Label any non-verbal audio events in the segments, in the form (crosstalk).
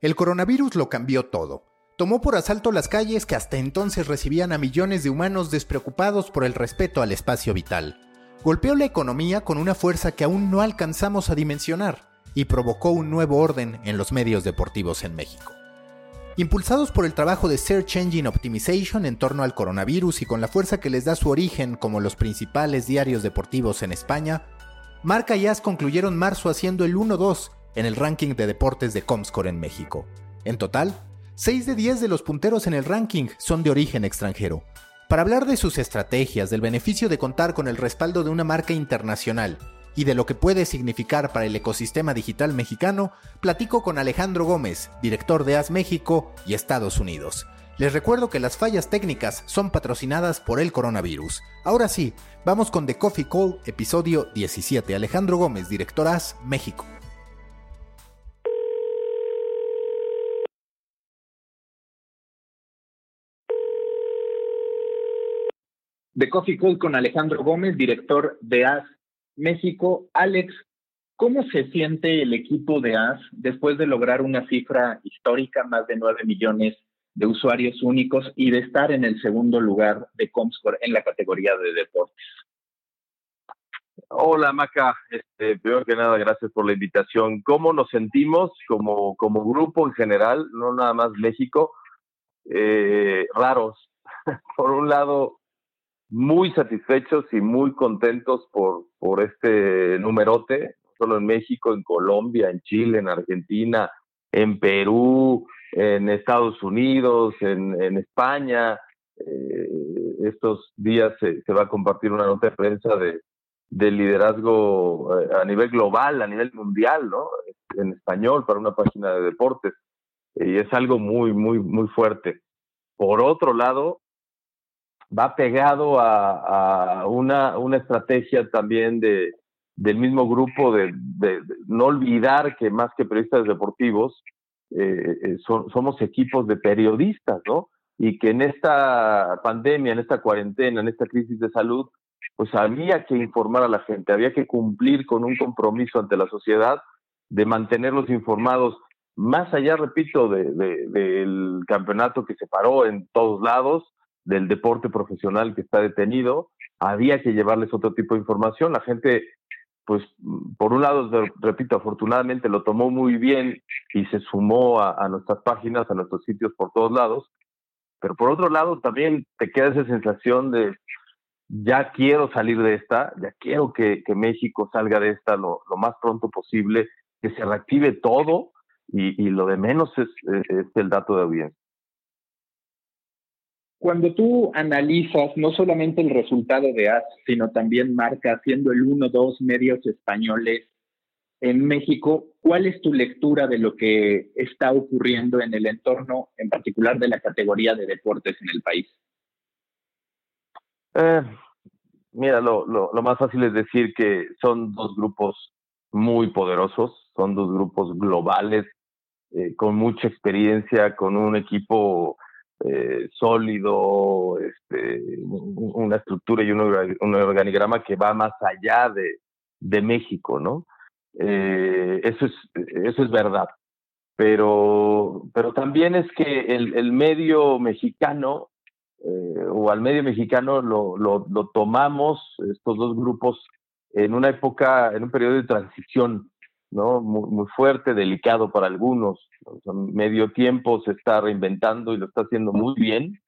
El coronavirus lo cambió todo. Tomó por asalto las calles que hasta entonces recibían a millones de humanos despreocupados por el respeto al espacio vital. Golpeó la economía con una fuerza que aún no alcanzamos a dimensionar y provocó un nuevo orden en los medios deportivos en México. Impulsados por el trabajo de Search Engine Optimization en torno al coronavirus y con la fuerza que les da su origen como los principales diarios deportivos en España, Marca y As concluyeron marzo haciendo el 1-2 en el ranking de deportes de Comscore en México. En total, 6 de 10 de los punteros en el ranking son de origen extranjero. Para hablar de sus estrategias, del beneficio de contar con el respaldo de una marca internacional y de lo que puede significar para el ecosistema digital mexicano, platico con Alejandro Gómez, director de AS México y Estados Unidos. Les recuerdo que las fallas técnicas son patrocinadas por el coronavirus. Ahora sí, vamos con The Coffee Call, episodio 17. Alejandro Gómez, director AS México. De Coffee Call con Alejandro Gómez, director de AS México. Alex, ¿cómo se siente el equipo de AS después de lograr una cifra histórica, más de 9 millones de usuarios únicos y de estar en el segundo lugar de Comscore en la categoría de deportes? Hola Maca, este, primero que nada gracias por la invitación. ¿Cómo nos sentimos como, como grupo en general, no nada más México? Eh, raros. (laughs) por un lado, muy satisfechos y muy contentos por, por este numerote, no solo en México, en Colombia, en Chile, en Argentina, en Perú, en Estados Unidos, en, en España. Eh, estos días se, se, va a compartir una nota de prensa de, de liderazgo eh, a nivel global, a nivel mundial, ¿no? En español para una página de deportes. Y es algo muy, muy, muy fuerte. Por otro lado, va pegado a, una, una, estrategia también de, del mismo grupo de, no olvidar que más que periodistas deportivos, eh, eh, somos equipos de periodistas, ¿no? Y que en esta pandemia, en esta cuarentena, en esta crisis de salud, pues había que informar a la gente, había que cumplir con un compromiso ante la sociedad de mantenerlos informados, más allá, repito, del campeonato que se paró en todos lados, del deporte profesional que está detenido, había que llevarles otro tipo de información. La gente, pues, por un lado, repito, afortunadamente lo tomó muy bien y se sumó a, nuestras páginas, a nuestros sitios por todos lados, pero por otro lado también te queda esa sensación de, ya quiero salir de esta, ya quiero que, México salga de esta lo, más pronto posible, que se reactive todo y, lo de menos es, es el dato de audiencia. Cuando tú analizas no solamente el resultado de AS, sino también marca haciendo el 1-2 medios españoles en México, ¿cuál es tu lectura de lo que está ocurriendo en el entorno, en particular de la categoría de deportes en el país? Eh, mira, lo, lo, más fácil es decir que son dos grupos muy poderosos, son dos grupos globales, eh, con mucha experiencia, con un equipo eh, sólido, este, una estructura y un, organigrama que va más allá de, México, ¿no? Eh, eso, es, eso es verdad. Pero, pero también es que el, el medio mexicano, eh, o al medio mexicano lo, lo, lo tomamos, estos dos grupos, en una época, en un periodo de transición ¿no? Muy, muy fuerte, delicado para algunos. medio tiempo se está reinventando y lo está haciendo muy bien,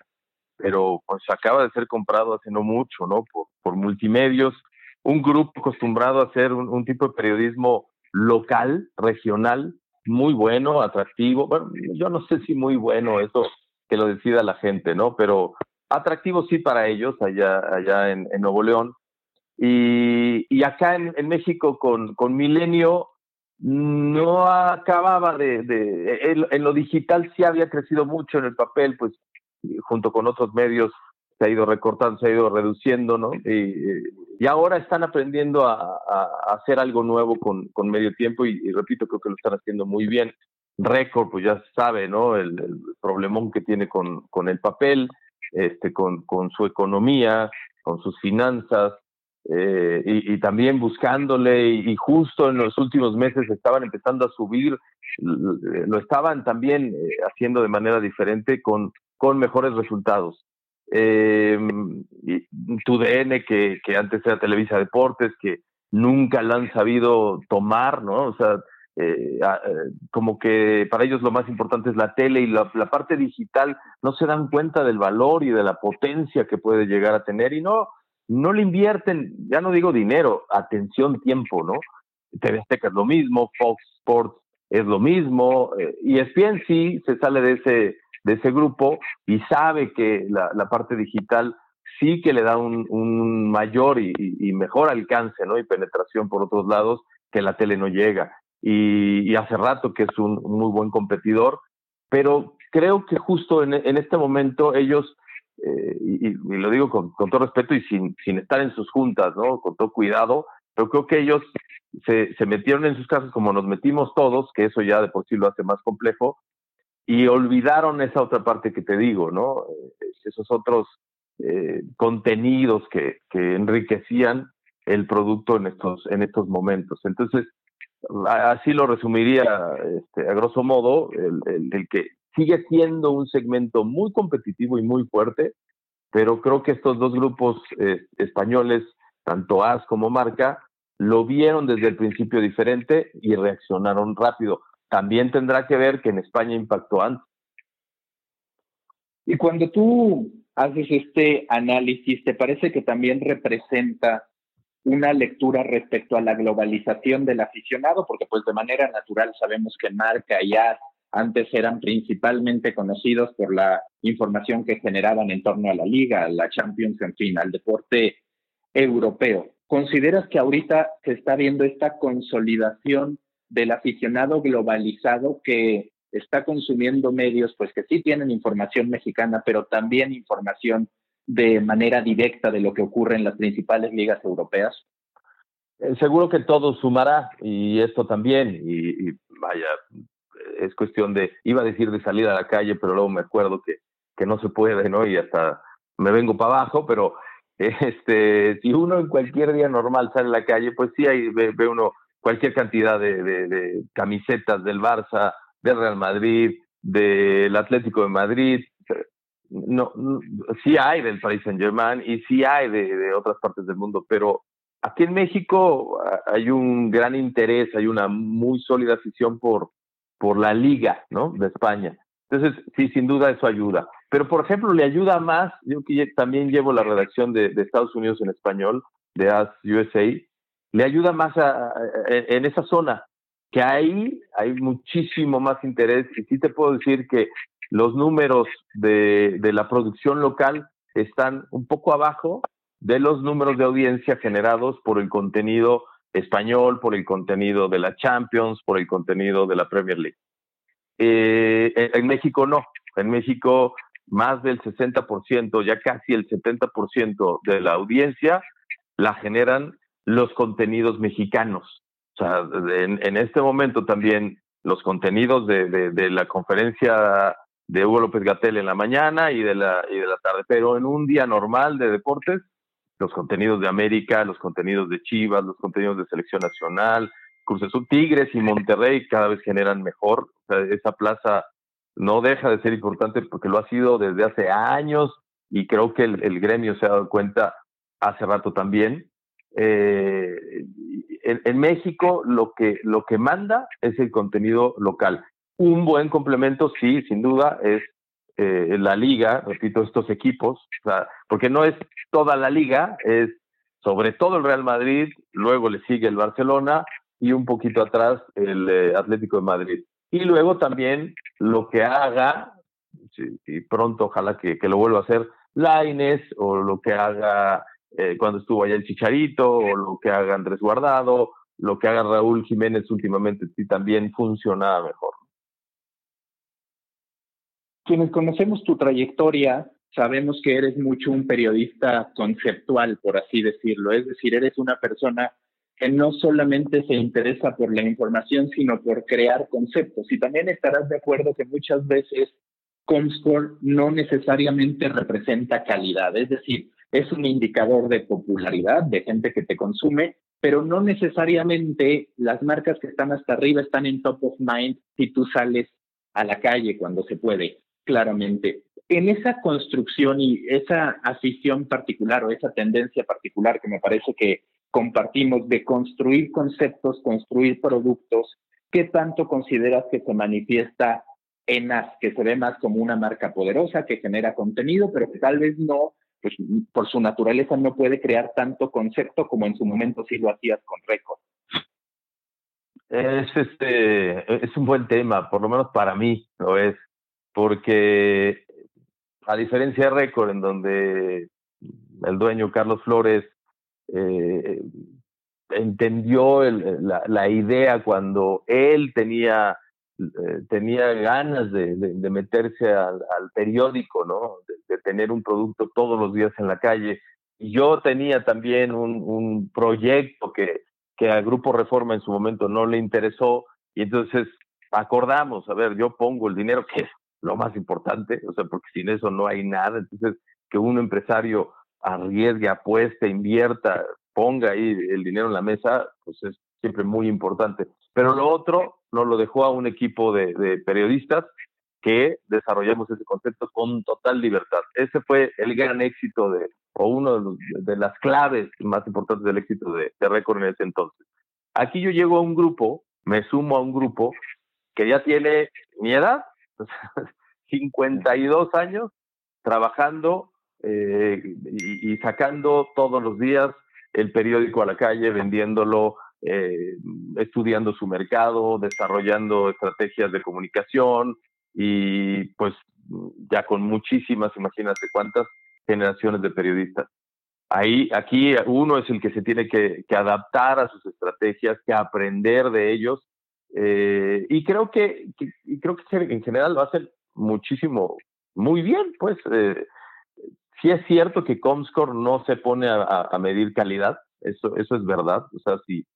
pero pues acaba de ser comprado hace no mucho, ¿no? Por, por multimedios, un grupo acostumbrado a hacer un, tipo de periodismo local, regional, muy bueno, atractivo. Bueno, yo no sé si muy bueno, eso que lo decida la gente, ¿no? Pero atractivo sí para ellos allá, allá en, Nuevo León. Y, y acá en, en, México con, con Milenio no acababa de, de en, lo digital sí había crecido mucho en el papel, pues junto con otros medios se ha ido recortando, se ha ido reduciendo, ¿no? Y, ahora están aprendiendo a, hacer algo nuevo con, con medio tiempo y, repito, creo que lo están haciendo muy bien. Récord, pues ya sabe, ¿no? El, el problemón que tiene con, con el papel, este, con, con su economía, con sus finanzas, eh, y, también buscándole y, justo en los últimos meses estaban empezando a subir, lo estaban también eh, haciendo de manera diferente con, con mejores resultados. Eh, y tu DN, que, que antes era Televisa Deportes, que nunca lo han sabido tomar, ¿no? O sea, eh, como que para ellos lo más importante es la tele y la, la, parte digital no se dan cuenta del valor y de la potencia que puede llegar a tener y no, no le invierten, ya no digo dinero, atención, tiempo, ¿no? TV es lo mismo, Fox Sports es lo mismo, eh, y ESPN sí se sale de ese, de ese grupo y sabe que la, la parte digital sí que le da un, un mayor y, y, mejor alcance, ¿no? Y penetración por otros lados que la tele no llega. Y, y hace rato que es un, muy buen competidor, pero creo que justo en este momento ellos eh, y, lo digo con, todo respeto y sin, sin estar en sus juntas, ¿no? Con todo cuidado, pero creo que ellos se, se metieron en sus casas como nos metimos todos, que eso ya de por sí lo hace más complejo, y olvidaron esa otra parte que te digo, ¿no? Eh, esos otros eh, contenidos que, que enriquecían el producto en estos, en estos momentos. Entonces, así lo resumiría este, a grosso modo, el, el, el, que sigue siendo un segmento muy competitivo y muy fuerte, pero creo que estos dos grupos eh, españoles, tanto AS como Marca, lo vieron desde el principio diferente y reaccionaron rápido. También tendrá que ver que en España impactó antes. Y cuando tú haces este análisis, ¿te parece que también representa una lectura respecto a la globalización del aficionado? Porque pues de manera natural sabemos que Marca y AS antes eran principalmente conocidos por la información que generaban en torno a la liga, a la Champions, en fin, al deporte europeo. ¿Consideras que ahorita se está viendo esta consolidación del aficionado globalizado que está consumiendo medios, pues que sí tienen información mexicana, pero también información de manera directa de lo que ocurre en las principales ligas europeas? Eh, seguro que todo sumará y esto también, y, y vaya, es cuestión de, iba a decir de salir a la calle, pero luego me acuerdo que, que no se puede, ¿no? Y hasta me vengo para abajo, pero (laughs) este, si uno en cualquier día normal sale a la calle, pues sí, ahí ve, uno cualquier cantidad de, de, camisetas del Barça, del Real Madrid, del Atlético de Madrid. No, no, sí hay del Paris Saint Germain y sí hay de, de otras partes del mundo, pero aquí en México hay un gran interés, hay una muy sólida afición por, por la liga, ¿no? De España. Entonces, sí, sin duda eso ayuda. Pero, por ejemplo, le ayuda más, yo que también llevo la redacción de, Estados Unidos en español, de As USA, le ayuda más a, en esa zona, que ahí hay muchísimo más interés y sí te puedo decir que los números de la producción local están un poco abajo de los números de audiencia generados por el contenido español, por el contenido de la Champions, por el contenido de la Premier League. Eh, en México no, en México más del 60%, ya casi el 70% de la audiencia la generan los contenidos mexicanos. O sea, en, este momento también los contenidos de, la conferencia de Hugo López Gatel en la mañana y de la tarde, pero en un día normal de deportes los contenidos de América, los contenidos de Chivas, los contenidos de Selección Nacional, Cruz Azul, Tigres y Monterrey cada vez generan mejor. O sea, esa plaza no deja de ser importante porque lo ha sido desde hace años y creo que el, gremio se ha dado cuenta hace rato también. Eh, en, en, México lo que, lo que manda es el contenido local. Un buen complemento, sí, sin duda, es eh, la liga, repito, estos equipos, porque no es toda la liga, es sobre todo el Real Madrid, luego le sigue el Barcelona y un poquito atrás el eh, Atlético de Madrid. Y luego también lo que haga, y pronto ojalá que, que, lo vuelva a hacer, Laines, o lo que haga eh, cuando estuvo allá el Chicharito, o lo que haga Andrés Guardado, lo que haga Raúl Jiménez últimamente, sí también funciona mejor quienes conocemos tu trayectoria, sabemos que eres mucho un periodista conceptual, por así decirlo. Es decir, eres una persona que no solamente se interesa por la información, sino por crear conceptos. Y también estarás de acuerdo que muchas veces Comscore no necesariamente representa calidad. Es decir, es un indicador de popularidad, de gente que te consume, pero no necesariamente las marcas que están hasta arriba están en top of mind si tú sales a la calle cuando se puede, claramente. En esa construcción y esa afición particular o esa tendencia particular que me parece que compartimos de construir conceptos, construir productos, ¿qué tanto consideras que se manifiesta en AS, que se ve más como una marca poderosa, que genera contenido, pero que tal vez no pues, por su naturaleza no puede crear tanto concepto como en su momento sí lo hacías con Record. Es, este, es un buen tema, por lo menos para mí lo es, porque a diferencia de Record, en donde el dueño Carlos Flores eh, entendió la, la, idea cuando él tenía eh, tenía ganas de, meterse al, periódico, ¿no? De, tener un producto todos los días en la calle. Y yo tenía también un, proyecto que, que al Grupo Reforma en su momento no le interesó y entonces acordamos, a ver, yo pongo el dinero, que lo más importante, o sea, porque sin eso no hay nada, entonces que un empresario arriesgue, apueste, invierta, ponga ahí el dinero en la mesa, pues es siempre muy importante. Pero lo otro nos lo dejó a un equipo de, periodistas que desarrollamos ese concepto con total libertad. Ese fue el gran éxito de, o uno de, las claves más importantes del éxito de, de Record en ese entonces. Aquí yo llego a un grupo, me sumo a un grupo que ya tiene mi edad, 52 (laughs) años, trabajando eh, y, sacando todos los días el periódico a la calle, vendiéndolo, eh, estudiando su mercado, desarrollando estrategias de comunicación y pues ya con muchísimas, imagínate cuántas generaciones de periodistas. Ahí, aquí uno es el que se tiene que, adaptar a sus estrategias, que aprender de ellos. Eh, y creo que, creo que en general lo hacen muchísimo, muy bien, pues. Eh, sí es cierto que Comscore no se pone a, a, medir calidad, eso, eso es verdad. O sea, si,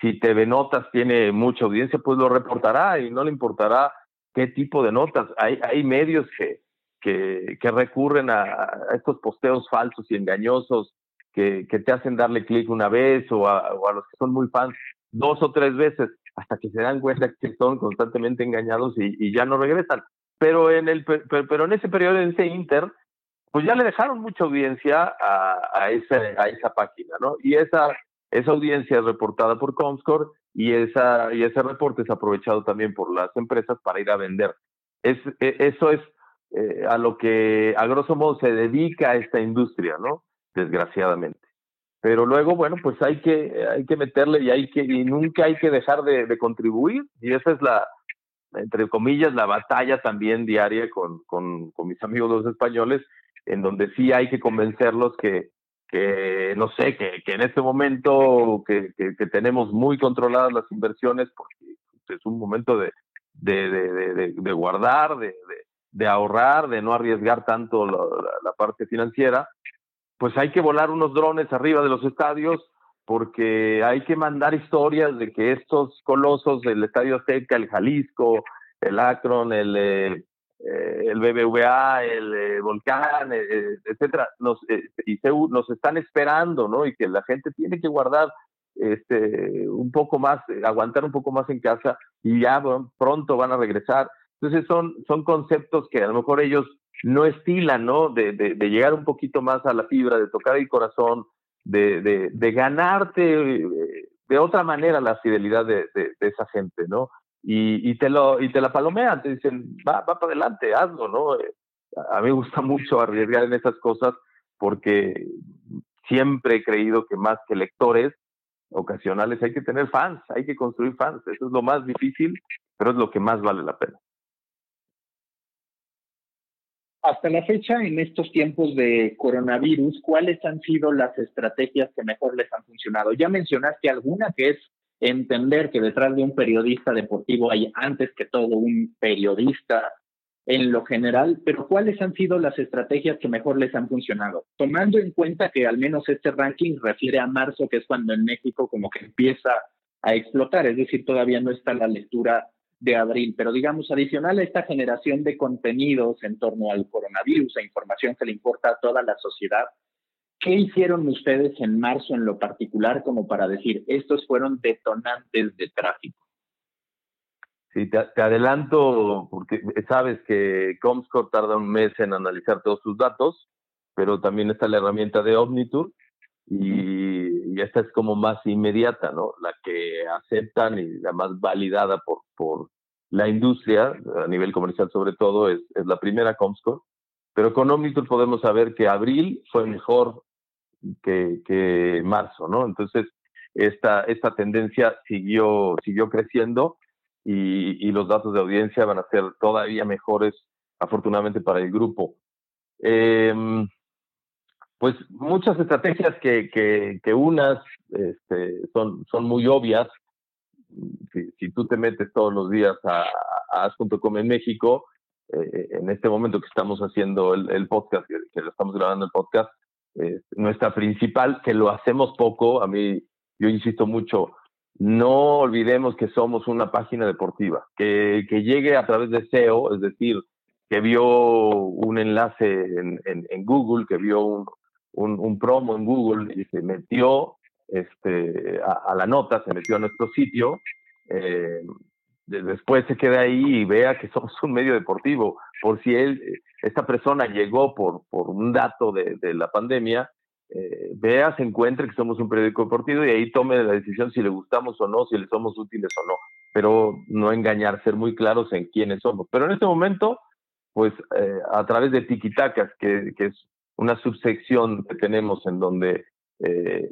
si TV Notas tiene mucha audiencia, pues lo reportará y no le importará qué tipo de notas. Hay, hay medios que, que, recurren a, estos posteos falsos y engañosos que, que te hacen darle clic una vez o a, los que son muy fans dos o tres veces hasta que se dan cuenta que son constantemente engañados y, ya no regresan. Pero en, el, pero, en ese periodo, en ese inter, pues ya le dejaron mucha audiencia a, a, esa, a esa página, ¿no? Y esa esa audiencia es reportada por Comscore y, esa, y ese reporte es aprovechado también por las empresas para ir a vender. Es, e, eso es eh, a lo que a grosso modo se dedica esta industria, ¿no? Desgraciadamente. Pero luego, bueno, pues hay que, hay que meterle y, hay que, y nunca hay que dejar de, contribuir. Y esa es la, entre comillas, la batalla también diaria con, con, con mis amigos los españoles, en donde sí hay que convencerlos que, que no sé, que, que en este momento que, que, tenemos muy controladas las inversiones, porque es un momento de, de, de, de guardar, de, ahorrar, de no arriesgar tanto la, parte financiera, pues hay que volar unos drones arriba de los estadios porque hay que mandar historias de que estos colosos del Estadio Azteca, el Jalisco, el Akron, el, eh, eh, el BBVA, el eh, Volcán, eh, etcétera, nos, y nos están esperando, ¿no? Y que la gente tiene que guardar este, un poco más, aguantar un poco más en casa y ya pronto van a regresar. Entonces son, son conceptos que a lo mejor ellos no estilan, ¿no? De, de, llegar un poquito más a la fibra, de tocar el corazón, de, de ganarte de otra manera la fidelidad de, esa gente, ¿no? y, y, te lo y te la palomean, te dicen, va, va para adelante, hazlo, ¿no? Eh, a mí me gusta (laughs) mucho arriesgar en esas cosas porque siempre he creído que más que lectores ocasionales hay que tener fans, hay que construir fans. Eso es lo más difícil, pero es lo que más vale la pena. Hasta la fecha, en estos tiempos de coronavirus, ¿cuáles han sido las estrategias que mejor les han funcionado? Ya mencionaste alguna que es entender que detrás de un periodista deportivo hay antes que todo un periodista en lo general, pero ¿cuáles han sido las estrategias que mejor les han funcionado? Tomando en cuenta que al menos este ranking refiere a marzo, que es cuando en México como que empieza a explotar, es decir, todavía no está la lectura de abril, pero digamos, adicional a esta generación de contenidos en torno al coronavirus e información que le importa a toda la sociedad, ¿Qué hicieron ustedes en marzo en lo particular como para decir, estos fueron detonantes de tráfico? Sí, te, adelanto, porque sabes que Comscore tarda un mes en analizar todos sus datos, pero también está la herramienta de Omnitur y, esta es como más inmediata, ¿no? La que aceptan y la más validada por, por la industria, a nivel comercial sobre todo, es, es la primera Comscore. Pero con Omnitur podemos saber que abril fue mejor que, que marzo, ¿no? Entonces, esta, esta tendencia siguió, siguió creciendo y, los datos de audiencia van a ser todavía mejores, afortunadamente, para el grupo. Em, pues muchas estrategias que, que, unas este, son, son muy obvias. Si, tú te metes todos los días a, a as.com en México, eh, en este momento que estamos haciendo el, podcast, que, lo estamos grabando el podcast, nuestra principal, que lo hacemos poco, a mí, yo insisto mucho, no olvidemos que somos una página deportiva, que, llegue a través de SEO, es decir, que vio un enlace en, en, Google, que vio un, un, promo en Google y se metió este, a, la nota, se metió a nuestro sitio, eh, después se queda ahí y vea que (laughs) somos un medio deportivo. Por si él, esta persona llegó por, por un dato de, de la pandemia, eh, vea, se encuentre que somos un periódico deportivo y ahí tome la decisión si le gustamos o no, si le somos útiles o no. Pero no engañar, ser muy claros en quiénes somos. Pero en este momento, pues eh, a través de Tiquitacas, que, que es una subsección que tenemos en donde eh,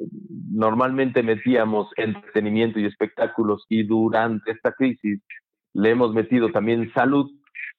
normalmente metíamos entretenimiento y espectáculos y durante esta crisis le hemos metido también salud,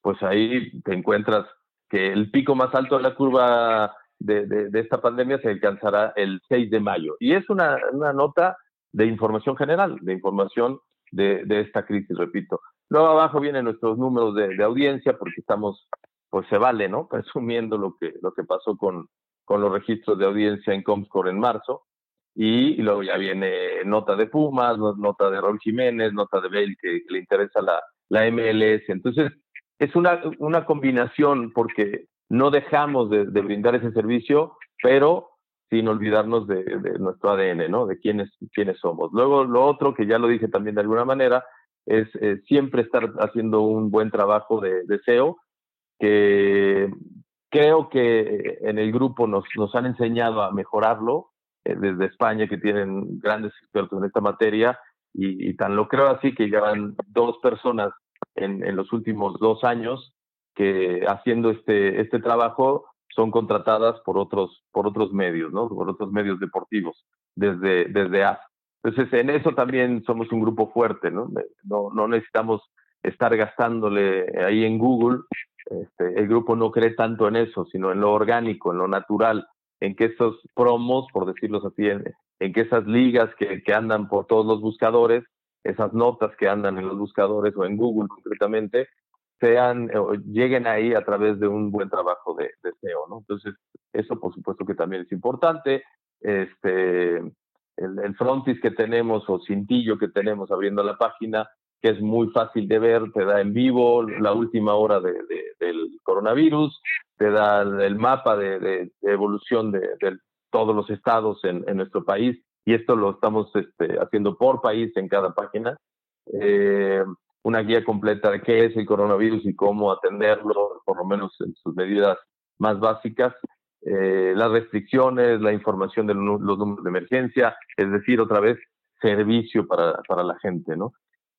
pues ahí te encuentras que el pico más alto de la curva de, esta pandemia se alcanzará el 6 de mayo. Y es una, nota de información general, de información de, esta crisis, repito. Luego abajo vienen nuestros números de, audiencia, porque estamos, pues se vale, ¿no? (laughs) Presumiendo lo que, lo que pasó con, con los registros de audiencia en Comscore en marzo. Y, luego ya viene nota de Pumas, nota de Raúl Jiménez, nota de Bale que, le interesa la, la MLS. Entonces, es una, una combinación porque no dejamos de, brindar ese servicio, pero sin olvidarnos de, nuestro ADN, ¿no? De quiénes, quiénes somos. Luego, lo otro, que ya lo dije también de alguna manera, es siempre estar haciendo un buen trabajo de, SEO, que creo que en el grupo nos, han enseñado a mejorarlo, eh, desde España, que tienen grandes expertos en esta materia, y, tan lo creo así que llevan dos personas en, los últimos dos años que haciendo este, este trabajo son contratadas por otros, por otros medios, ¿no? Por otros medios deportivos, desde, desde AS. Entonces, en eso también somos un grupo fuerte, ¿no? No, no necesitamos estar gastándole ahí en Google. Este, el grupo no cree tanto en eso, sino en lo orgánico, en lo natural, en que esos promos, por decirlo así, en, que esas ligas que, que andan por todos los buscadores, esas notas que andan en los buscadores o en Google concretamente, sean lleguen ahí a través de un buen trabajo de, de, SEO, ¿no? Entonces, eso por supuesto que también es importante. Este, el, el, frontis que tenemos o cintillo que tenemos abriendo la página, que es muy fácil de ver, te da en vivo la última hora de, del coronavirus, te da el mapa de, evolución de, todos los estados en, nuestro país, y esto lo estamos este, haciendo por país en cada página. Eh, una guía completa de qué es el coronavirus y cómo atenderlo, por lo menos en sus medidas más básicas, eh, las restricciones, la información de los números de emergencia, es decir, otra vez, servicio para, para la gente, ¿no?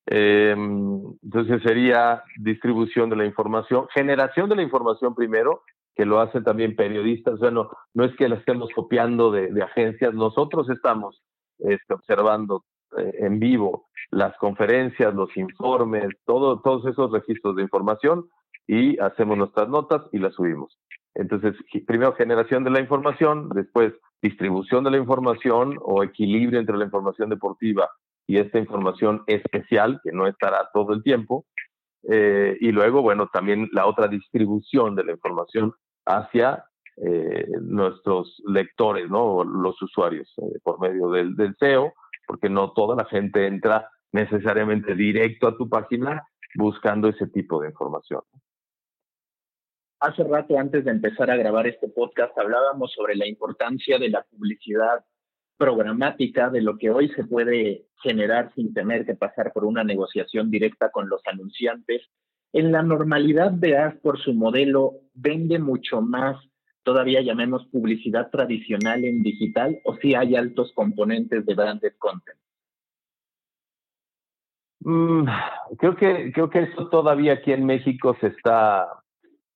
Em, entonces sería distribución de la información, generación de la información primero, que lo hacen también periodistas, bueno, no es que la estemos copiando de, de agencias, nosotros estamos este, observando eh, en vivo las conferencias, los informes, todo, todos esos registros de información y hacemos nuestras notas y las subimos. Entonces, primero generación de la información, después distribución de la información o equilibrio entre la información deportiva y esta información especial, que no estará todo el tiempo. Eh, y luego, bueno, también la otra distribución de la información hacia eh, nuestros lectores, ¿no? Los usuarios, por medio del, del SEO porque no toda la gente entra necesariamente directo a tu página buscando ese tipo de información. Hace rato, antes de empezar a grabar este podcast, hablábamos sobre la importancia de la publicidad programática, de lo que hoy se puede generar sin tener que pasar por una negociación directa con los anunciantes. En la normalidad de por su modelo, vende mucho más, todavía llamemos publicidad tradicional en digital, o si hay altos componentes de branded content. Mm, creo que creo que eso todavía aquí en México se está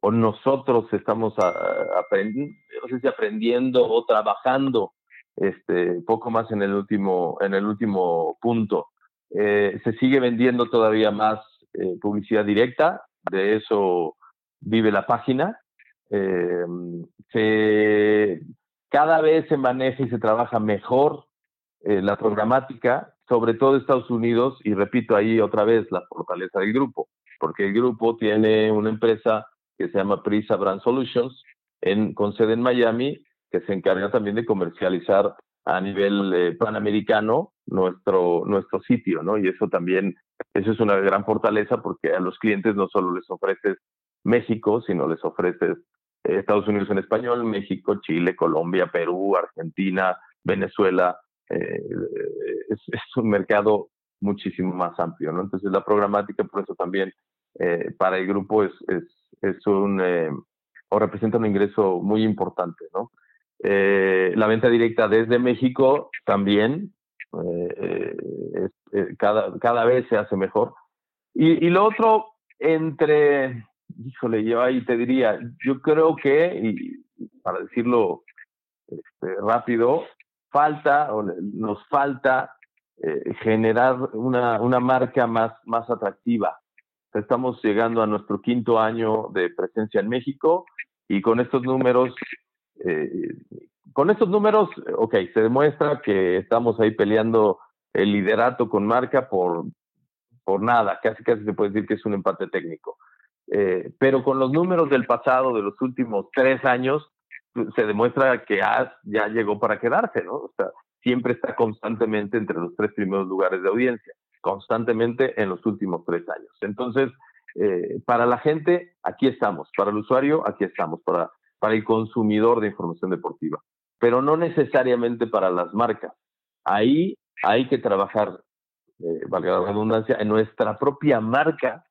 o nosotros estamos si aprendiendo o trabajando este poco más en el último en el último punto. Eh, se sigue vendiendo todavía más eh, publicidad directa, de eso vive la página. Eh, cada vez se maneja y se trabaja mejor la programática sobre todo Estados Unidos, y repito ahí otra vez la fortaleza del grupo, porque el grupo tiene una empresa que se llama Prisa Brand Solutions, en, con sede en Miami, que se encarga también de comercializar a nivel eh, panamericano nuestro, nuestro sitio, ¿no? Y eso también, eso es una gran fortaleza porque a los clientes no solo les ofreces México, sino les ofreces eh, Estados Unidos en español, México, Chile, Colombia, Perú, Argentina, Venezuela, eh, es, un mercado muchísimo más amplio, ¿no? Entonces la programática, por eso también para el grupo es, es, es un, o representa un ingreso muy importante, ¿no? La venta directa desde México también, cada, cada vez se hace mejor. Y, y lo otro, entre, híjole, yo ahí te diría, yo creo que, para decirlo este, rápido, falta o nos falta eh, generar una, una, marca más, más atractiva. Estamos llegando a nuestro quinto año de presencia en México y con estos números, eh, con estos números, ok, se demuestra que estamos ahí peleando el liderato con marca por, por nada, casi casi se puede decir que es un empate técnico. Eh, pero con los números del pasado, de los últimos tres años, se demuestra que As ya llegó para quedarse, ¿no? O sea, siempre está constantemente entre los tres primeros lugares de audiencia, constantemente en los últimos tres años. Entonces, eh, para la gente, aquí estamos, para el usuario, aquí estamos, para, para el consumidor de información deportiva, pero no necesariamente para las marcas. Ahí hay que trabajar, eh, valga la redundancia, en nuestra propia marca,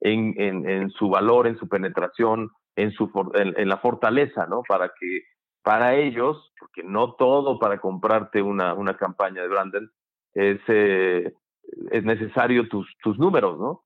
en, en, en su valor, en su penetración, en, su, en, la fortaleza, ¿no? Para que para ellos, porque no todo para comprarte una, una campaña de Brandon es, eh, es necesario tus, tus números, ¿no?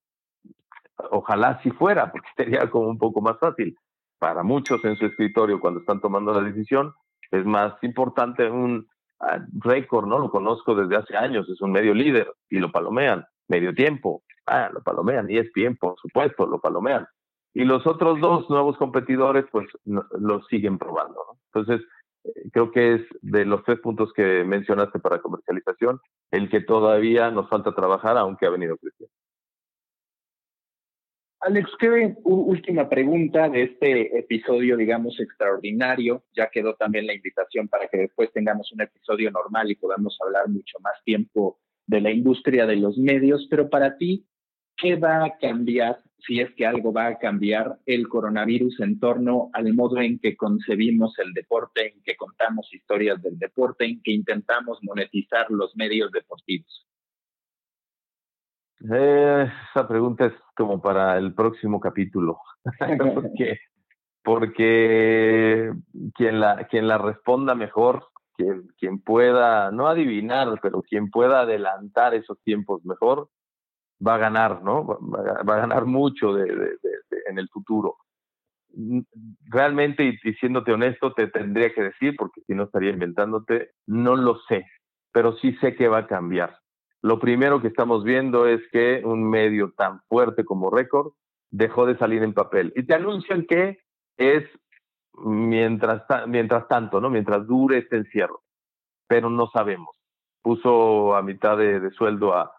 Ojalá si fuera, porque (laughs) sería como un poco más fácil. Para muchos en su escritorio, cuando están tomando la decisión, es más importante un ah, récord, ¿no? Lo conozco desde hace años, es un medio líder y lo palomean, medio tiempo, ah, lo palomean, y es tiempo, por supuesto, lo palomean y los otros dos nuevos competidores pues lo siguen probando. Entonces, eh, creo que es de los tres puntos que mencionaste para comercialización, el que todavía nos falta trabajar, aunque ha venido creciendo. Alex, qué última pregunta de este episodio, digamos, extraordinario. Ya quedó también la invitación para que después tengamos un episodio normal y podamos hablar mucho más tiempo de la industria de los medios. Pero para ti, ¿qué va a cambiar si es que algo va a cambiar el coronavirus en torno al modo en que concebimos el deporte, en que contamos historias del deporte, en que intentamos monetizar los medios deportivos? Eh, esa pregunta es como para el próximo capítulo, (laughs) porque, porque quien, la, quien la responda mejor, quien, quien pueda, no adivinar, pero quien pueda adelantar esos tiempos mejor, va a ganar, ¿no? Va, a ganar mucho de, en el futuro. Realmente, y diciéndote honesto, te tendría que decir, porque si no estaría inventándote, no lo sé, pero sí sé que va a cambiar. Lo primero que estamos viendo es que un medio tan fuerte como Récord dejó de salir en papel. Y te anuncian que es mientras, mientras tanto, ¿no? Mientras dure este encierro. Pero no sabemos. Puso a mitad de sueldo a,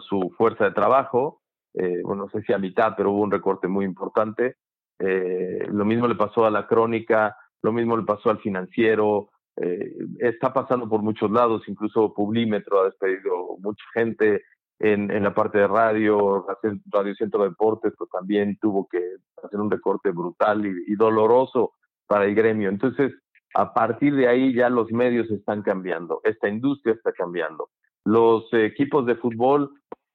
su fuerza de trabajo, eh, bueno, no sé si a mitad, pero hubo un recorte muy importante. Eh, lo mismo le pasó a la crónica, lo mismo le pasó al financiero, eh, está pasando por muchos lados, incluso Publímetro ha despedido mucha gente en, en la parte de radio, Radio Centro de Deportes, pues también tuvo que a ser un recorte brutal y, doloroso para el gremio. Entonces, a partir de ahí ya los medios están cambiando, esta industria está cambiando. Los equipos de fútbol,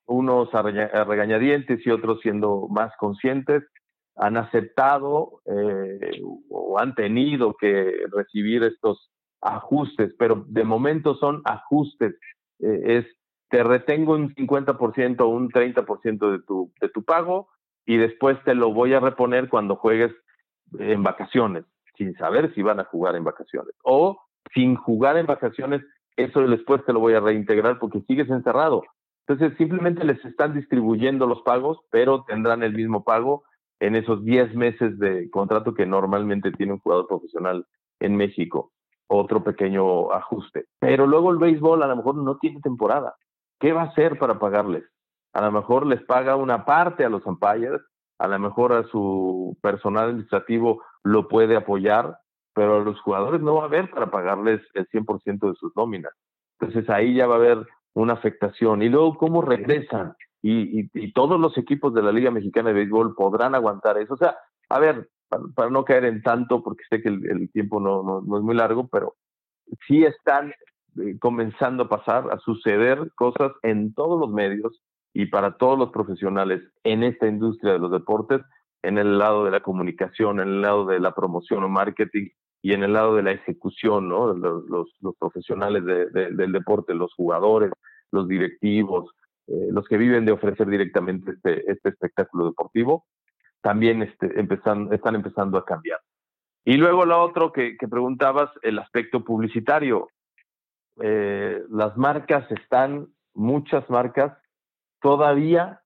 unos a, regañadientes y otros siendo más conscientes, han aceptado eh, o han tenido que recibir estos ajustes, pero de momento son ajustes. Eh, es te retengo un 50% o un 30% de tu, de tu pago y después te lo voy a reponer cuando juegues en vacaciones, sin saber si van a jugar en vacaciones. O sin jugar en vacaciones, eso después te lo voy a reintegrar porque sigues encerrado. Entonces, simplemente les están distribuyendo los pagos, pero tendrán el mismo pago en esos 10 meses de contrato que normalmente tiene un jugador profesional en México. Otro pequeño ajuste. Pero luego el béisbol a lo mejor no tiene temporada. ¿Qué va a hacer para pagarles? A lo mejor les paga una parte a los umpires, a lo mejor a su personal administrativo lo puede apoyar, pero a los jugadores no va a haber para pagarles el 100% de sus nóminas. Entonces ahí ya va a haber una afectación. Y luego, ¿cómo regresan? Y, todos los equipos de la Liga Mexicana de Béisbol podrán aguantar eso. O sea, a ver, para, no caer en tanto, porque sé que el, tiempo no, no, es muy largo, pero sí están eh, comenzando a pasar, a suceder cosas en todos los medios y para todos los profesionales en esta industria de los deportes, en el lado de la comunicación, en el lado de la promoción o marketing y en el lado de la ejecución, ¿no? Los, profesionales del deporte, los jugadores, los directivos, eh, los que viven de ofrecer directamente este, este espectáculo deportivo, también este, empezando, están empezando a cambiar. Y luego lo otro que, que preguntabas, el aspecto publicitario. Eh, las marcas están, muchas marcas, todavía,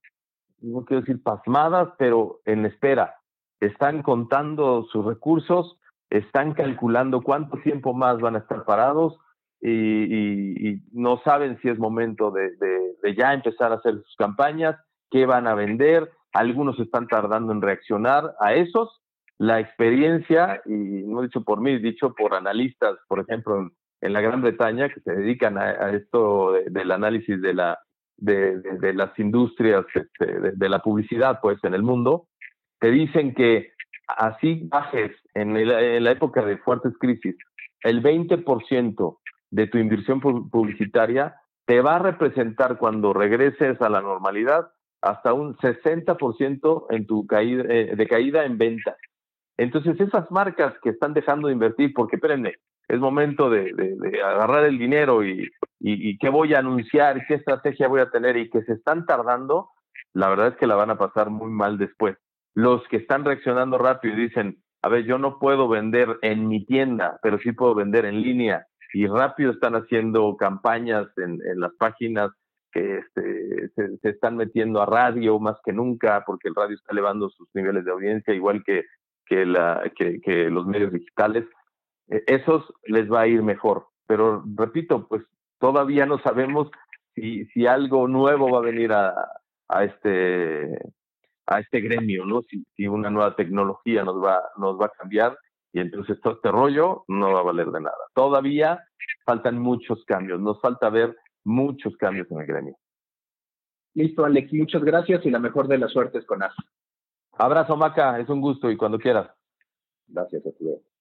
no quiero decir pasmadas, pero en espera. Están contando sus recursos, están calculando cuánto tiempo más van a estar parados y, no saben si es momento de, de, ya empezar a hacer sus campañas, qué van a vender. Algunos están tardando en reaccionar a esos. La experiencia, y no dicho por mí, dicho por analistas, por ejemplo, en la Gran Bretaña que se dedican a, esto del análisis de, la, de, las industrias este, de, la publicidad pues en el mundo, te dicen que así bajes en, en la época de fuertes crisis el 20% de tu inversión publicitaria te va a representar cuando regreses a la normalidad hasta un 60% en tu caída, eh, de caída en ventas. Entonces, esas marcas que están dejando de invertir, porque espérenme, es momento de, agarrar el dinero y, qué voy a anunciar, qué estrategia voy a tener y que se están tardando, la verdad es que la van a pasar muy mal después. Los que están reaccionando rápido y dicen, a ver, yo no puedo vender en mi tienda, pero sí puedo vender en línea y rápido están haciendo campañas en, las páginas que este, se, están metiendo a radio más que nunca, porque el radio está elevando sus niveles de audiencia, igual que, que, la, que los medios digitales e-, esos les va a ir mejor. Pero repito, pues todavía no sabemos si, si algo nuevo va a venir a, a este a este gremio, ¿no? Si, si, una nueva tecnología nos va, nos va a cambiar y entonces todo este rollo no va a valer de nada. Todavía faltan muchos cambios, nos falta ver muchos cambios en el gremio. Listo, Alex, muchas gracias y la mejor de las suertes con AS. Abrazo, Maca, es un gusto y cuando quieras. Gracias, a